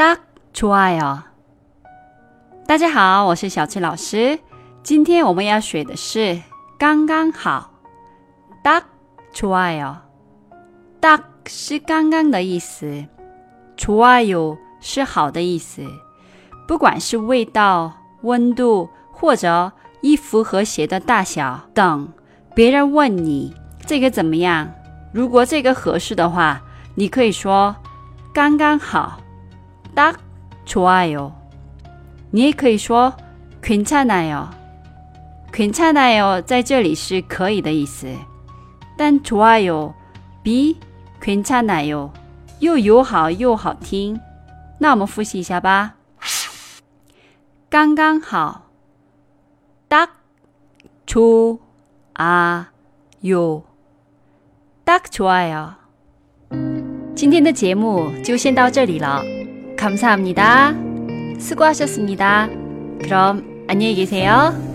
딱 좋아요。大家好，我是小翠老师。今天我们要学的是刚刚好。딱 좋아요。딱是刚刚的意思，좋아요是好的意思。不管是味道、温度或者衣服和鞋的大小等，别人问你这个怎么样？如果这个合适的话，你可以说刚刚好。 딱좋아 요。 你也可以说괜찮아 요。 괜찮아요在这里是可以的意思，但좋아요比괜찮아요又友好又好听。那我们复习一下吧。刚刚好，딱좋아 요， 딱좋아 요。 今天的节目就先到这里了。 감사합니다. 수고하셨습니다. 그럼 안녕히 계세요.